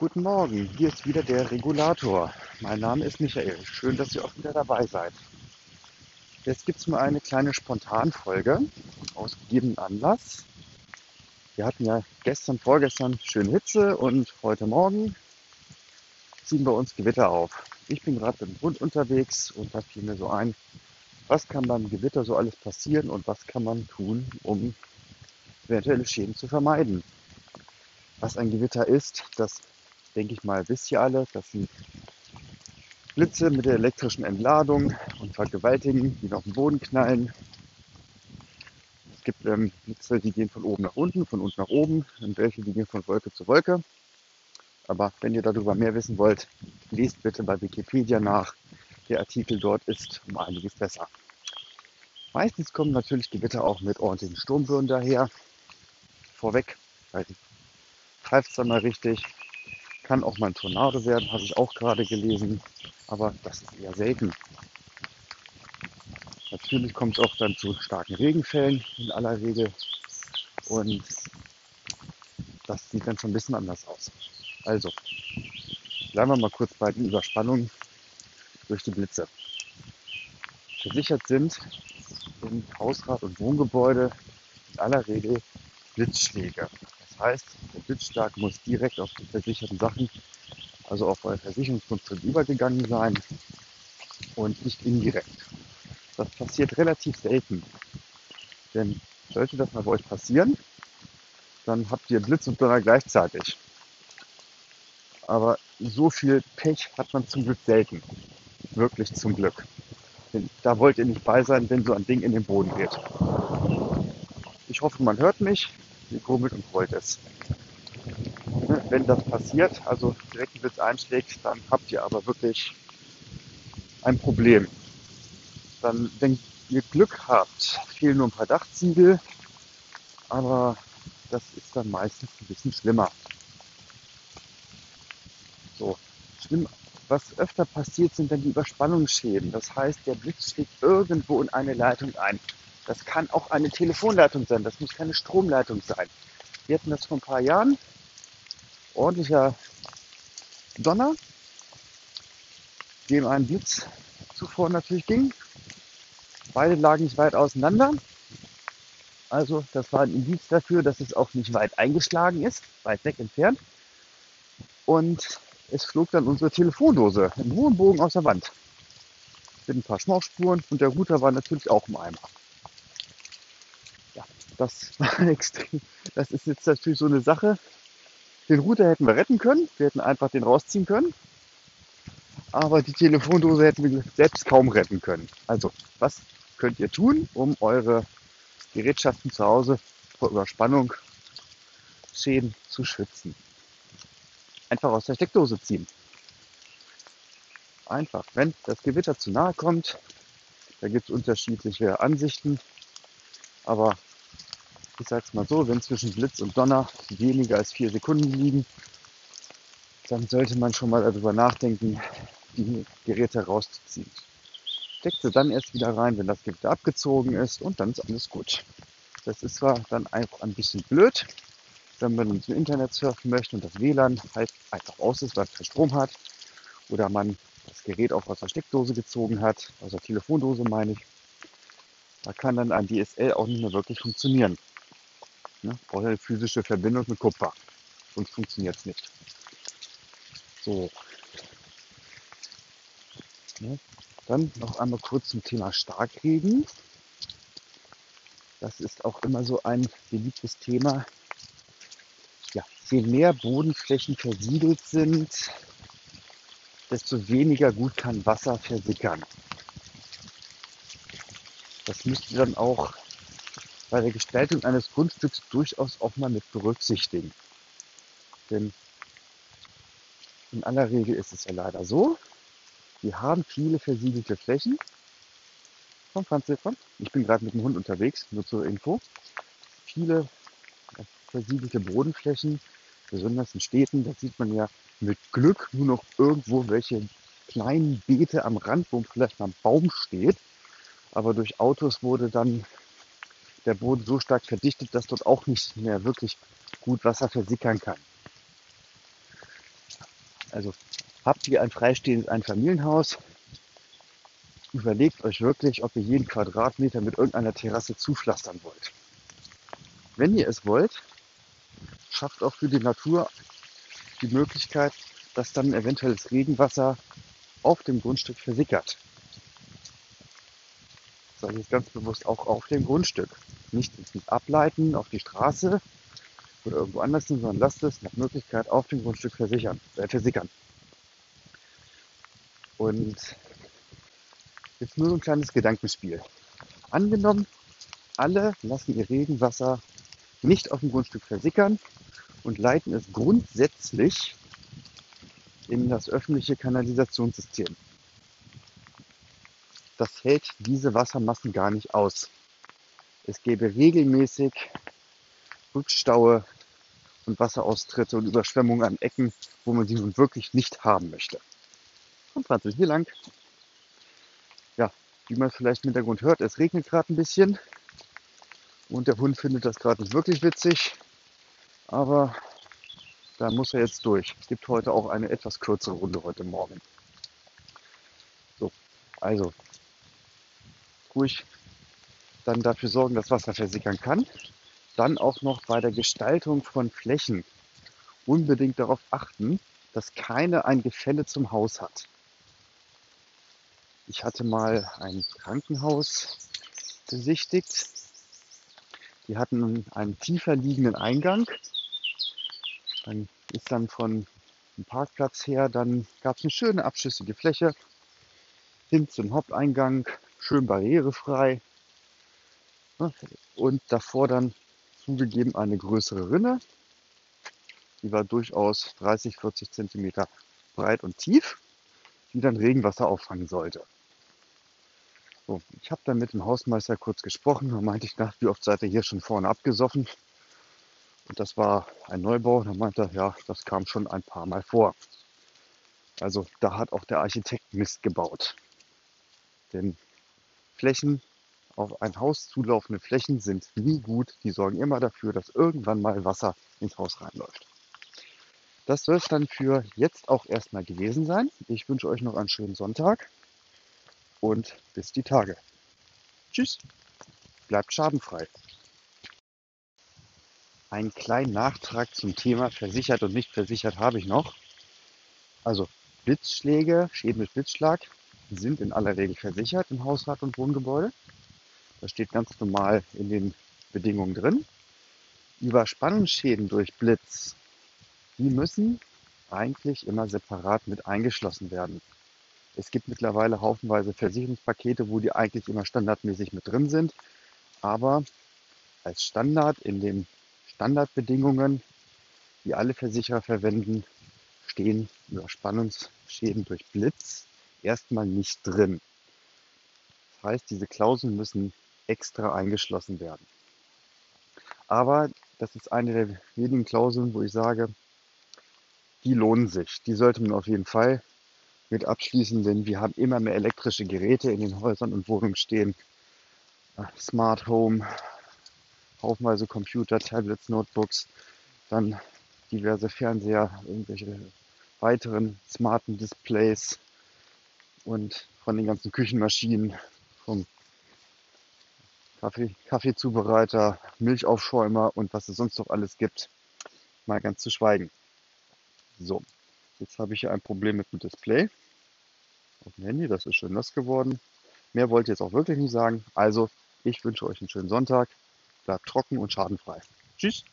Guten Morgen, hier ist wieder der Regulator. Mein Name ist Michael. Schön, dass ihr auch wieder dabei seid. Jetzt gibt es mal eine kleine Spontanfolge aus gegebenen Anlass. Wir hatten ja gestern, vorgestern schöne Hitze und heute Morgen ziehen bei uns Gewitter auf. Ich bin gerade dem Hund unterwegs und da fiel mir so ein, was kann beim Gewitter so alles passieren und was kann man tun, um eventuelle Schäden zu vermeiden. Was ein Gewitter ist, das denke ich mal, wisst ihr alle. Das sind Blitze mit der elektrischen Entladung und vergewaltigen, die auf den Boden knallen. Es gibt ähm, Blitze, die gehen von oben nach unten, von unten nach oben und welche, die gehen von Wolke zu Wolke. Aber wenn ihr darüber mehr wissen wollt, lest bitte bei Wikipedia nach. Der Artikel dort ist um einiges besser. Meistens kommen natürlich Gewitter auch mit ordentlichen Sturmböen daher. Vorweg, weil greift es dann mal richtig, kann auch mal ein Tornado werden, habe ich auch gerade gelesen, aber das ist eher selten. Natürlich kommt es auch dann zu starken Regenfällen in aller Regel und das sieht dann schon ein bisschen anders aus. Also, bleiben wir mal kurz bei den Überspannungen durch die Blitze. Versichert sind im Hausrat- und Wohngebäude in aller Regel Blitzschläge heißt, der Blitzschlag muss direkt auf die versicherten Sachen, also auf eure Versicherungskonstrukt übergegangen sein und nicht indirekt. Das passiert relativ selten. Denn sollte das mal bei euch passieren, dann habt ihr Blitz und Donner gleichzeitig. Aber so viel Pech hat man zum Glück selten. Wirklich zum Glück. Denn da wollt ihr nicht bei sein, wenn so ein Ding in den Boden geht. Ich hoffe, man hört mich gekurbelt und rollt es. Ne, wenn das passiert, also direkt ein Blitz einschlägt, dann habt ihr aber wirklich ein Problem. Dann, wenn ihr Glück habt, fehlen nur ein paar Dachziegel, aber das ist dann meistens ein bisschen schlimmer. So, schlimm, was öfter passiert, sind dann die Überspannungsschäden. Das heißt, der Blitz schlägt irgendwo in eine Leitung ein. Das kann auch eine Telefonleitung sein, das muss keine Stromleitung sein. Wir hatten das vor ein paar Jahren. Ordentlicher Donner, dem ein Blitz zuvor natürlich ging. Beide lagen nicht weit auseinander. Also das war ein Indiz dafür, dass es auch nicht weit eingeschlagen ist, weit weg entfernt. Und es flog dann unsere Telefondose im hohen Bogen aus der Wand. Mit ein paar Schmauchspuren und der Router war natürlich auch im Eimer das war extrem. Das ist jetzt natürlich so eine Sache. Den Router hätten wir retten können. Wir hätten einfach den rausziehen können. Aber die Telefondose hätten wir selbst kaum retten können. Also, was könnt ihr tun, um eure Gerätschaften zu Hause vor Überspannung, Schäden zu schützen? Einfach aus der Steckdose ziehen. Einfach, wenn das Gewitter zu nahe kommt, da gibt es unterschiedliche Ansichten, aber ich sag's mal so, wenn zwischen Blitz und Donner weniger als vier Sekunden liegen, dann sollte man schon mal darüber nachdenken, die Geräte rauszuziehen. Steckt sie dann erst wieder rein, wenn das Gewitter abgezogen ist und dann ist alles gut. Das ist zwar dann einfach ein bisschen blöd, wenn man ins Internet surfen möchte und das WLAN halt einfach aus ist, weil es keinen Strom hat. Oder man das Gerät auch aus der Steckdose gezogen hat, aus der Telefondose meine ich. Da kann dann ein DSL auch nicht mehr wirklich funktionieren. Ne? Braucht eine physische Verbindung mit Kupfer. Sonst funktioniert es nicht. So. Ne? Dann noch einmal kurz zum Thema Starkregen. Das ist auch immer so ein beliebtes Thema. Ja, je mehr Bodenflächen versiegelt sind, desto weniger gut kann Wasser versickern. Das müsst ihr dann auch bei der Gestaltung eines Grundstücks durchaus auch mal mit berücksichtigen. Denn in aller Regel ist es ja leider so, wir haben viele versiegelte Flächen. Komm, Franzi, komm. Ich bin gerade mit dem Hund unterwegs, nur zur Info. Viele versiegelte Bodenflächen, besonders in Städten, da sieht man ja mit Glück nur noch irgendwo welche kleinen Beete am Rand, wo vielleicht mal ein Baum steht. Aber durch Autos wurde dann der Boden so stark verdichtet, dass dort auch nicht mehr wirklich gut Wasser versickern kann. Also habt ihr ein freistehendes Einfamilienhaus, überlegt euch wirklich, ob ihr jeden Quadratmeter mit irgendeiner Terrasse zupflastern wollt. Wenn ihr es wollt, schafft auch für die Natur die Möglichkeit, dass dann eventuell das Regenwasser auf dem Grundstück versickert. Jetzt ganz bewusst auch auf dem Grundstück. Nicht, ableiten auf die Straße oder irgendwo anders hin, sondern lasst es nach Möglichkeit auf dem Grundstück versichern, äh, versickern. Und jetzt nur ein kleines Gedankenspiel. Angenommen, alle lassen ihr Regenwasser nicht auf dem Grundstück versickern und leiten es grundsätzlich in das öffentliche Kanalisationssystem. Das hält diese Wassermassen gar nicht aus. Es gäbe regelmäßig Rückstaue und Wasseraustritte und Überschwemmungen an Ecken, wo man sie nun wirklich nicht haben möchte. Und Französisch hier lang. Ja, wie man vielleicht im Hintergrund hört, es regnet gerade ein bisschen. Und der Hund findet das gerade nicht wirklich witzig. Aber da muss er jetzt durch. Es gibt heute auch eine etwas kürzere Runde heute Morgen. So, also ruhig dann dafür sorgen, dass Wasser versickern kann. Dann auch noch bei der Gestaltung von Flächen unbedingt darauf achten, dass keine ein Gefälle zum Haus hat. Ich hatte mal ein Krankenhaus besichtigt. Die hatten einen tiefer liegenden Eingang. Dann ist dann von dem Parkplatz her, dann gab es eine schöne abschüssige Fläche hin zum Haupteingang, schön barrierefrei. Und davor dann zugegeben eine größere Rinne. Die war durchaus 30, 40 Zentimeter breit und tief, die dann Regenwasser auffangen sollte. So, ich habe dann mit dem Hausmeister kurz gesprochen. Da meinte ich nach, wie oft seid ihr hier schon vorne abgesoffen? Und das war ein Neubau. Da meinte er, ja, das kam schon ein paar Mal vor. Also da hat auch der Architekt Mist gebaut. Denn Flächen, auf ein Haus zulaufende Flächen sind nie gut. Die sorgen immer dafür, dass irgendwann mal Wasser ins Haus reinläuft. Das soll es dann für jetzt auch erstmal gewesen sein. Ich wünsche euch noch einen schönen Sonntag und bis die Tage. Tschüss, bleibt schadenfrei. Einen kleinen Nachtrag zum Thema versichert und nicht versichert habe ich noch. Also Blitzschläge, Schäden mit Blitzschlag sind in aller Regel versichert im Hausrat und Wohngebäude. Das steht ganz normal in den Bedingungen drin. Überspannungsschäden durch Blitz, die müssen eigentlich immer separat mit eingeschlossen werden. Es gibt mittlerweile haufenweise Versicherungspakete, wo die eigentlich immer standardmäßig mit drin sind. Aber als Standard in den Standardbedingungen, die alle Versicherer verwenden, stehen Überspannungsschäden durch Blitz erstmal nicht drin. Das heißt, diese Klauseln müssen extra eingeschlossen werden. Aber das ist eine der wenigen Klauseln, wo ich sage, die lohnen sich. Die sollte man auf jeden Fall mit abschließen, denn wir haben immer mehr elektrische Geräte in den Häusern und Wohnungen stehen. Smart Home, haufenweise Computer, Tablets, Notebooks, dann diverse Fernseher, irgendwelche weiteren smarten Displays und von den ganzen Küchenmaschinen, vom Kaffee, Kaffeezubereiter, Milchaufschäumer und was es sonst noch alles gibt, mal ganz zu schweigen. So, Jetzt habe ich hier ein Problem mit dem Display auf dem Handy. Das ist schön nass geworden. Mehr wollte ich jetzt auch wirklich nicht sagen. Also, ich wünsche euch einen schönen Sonntag. Bleibt trocken und schadenfrei. Tschüss.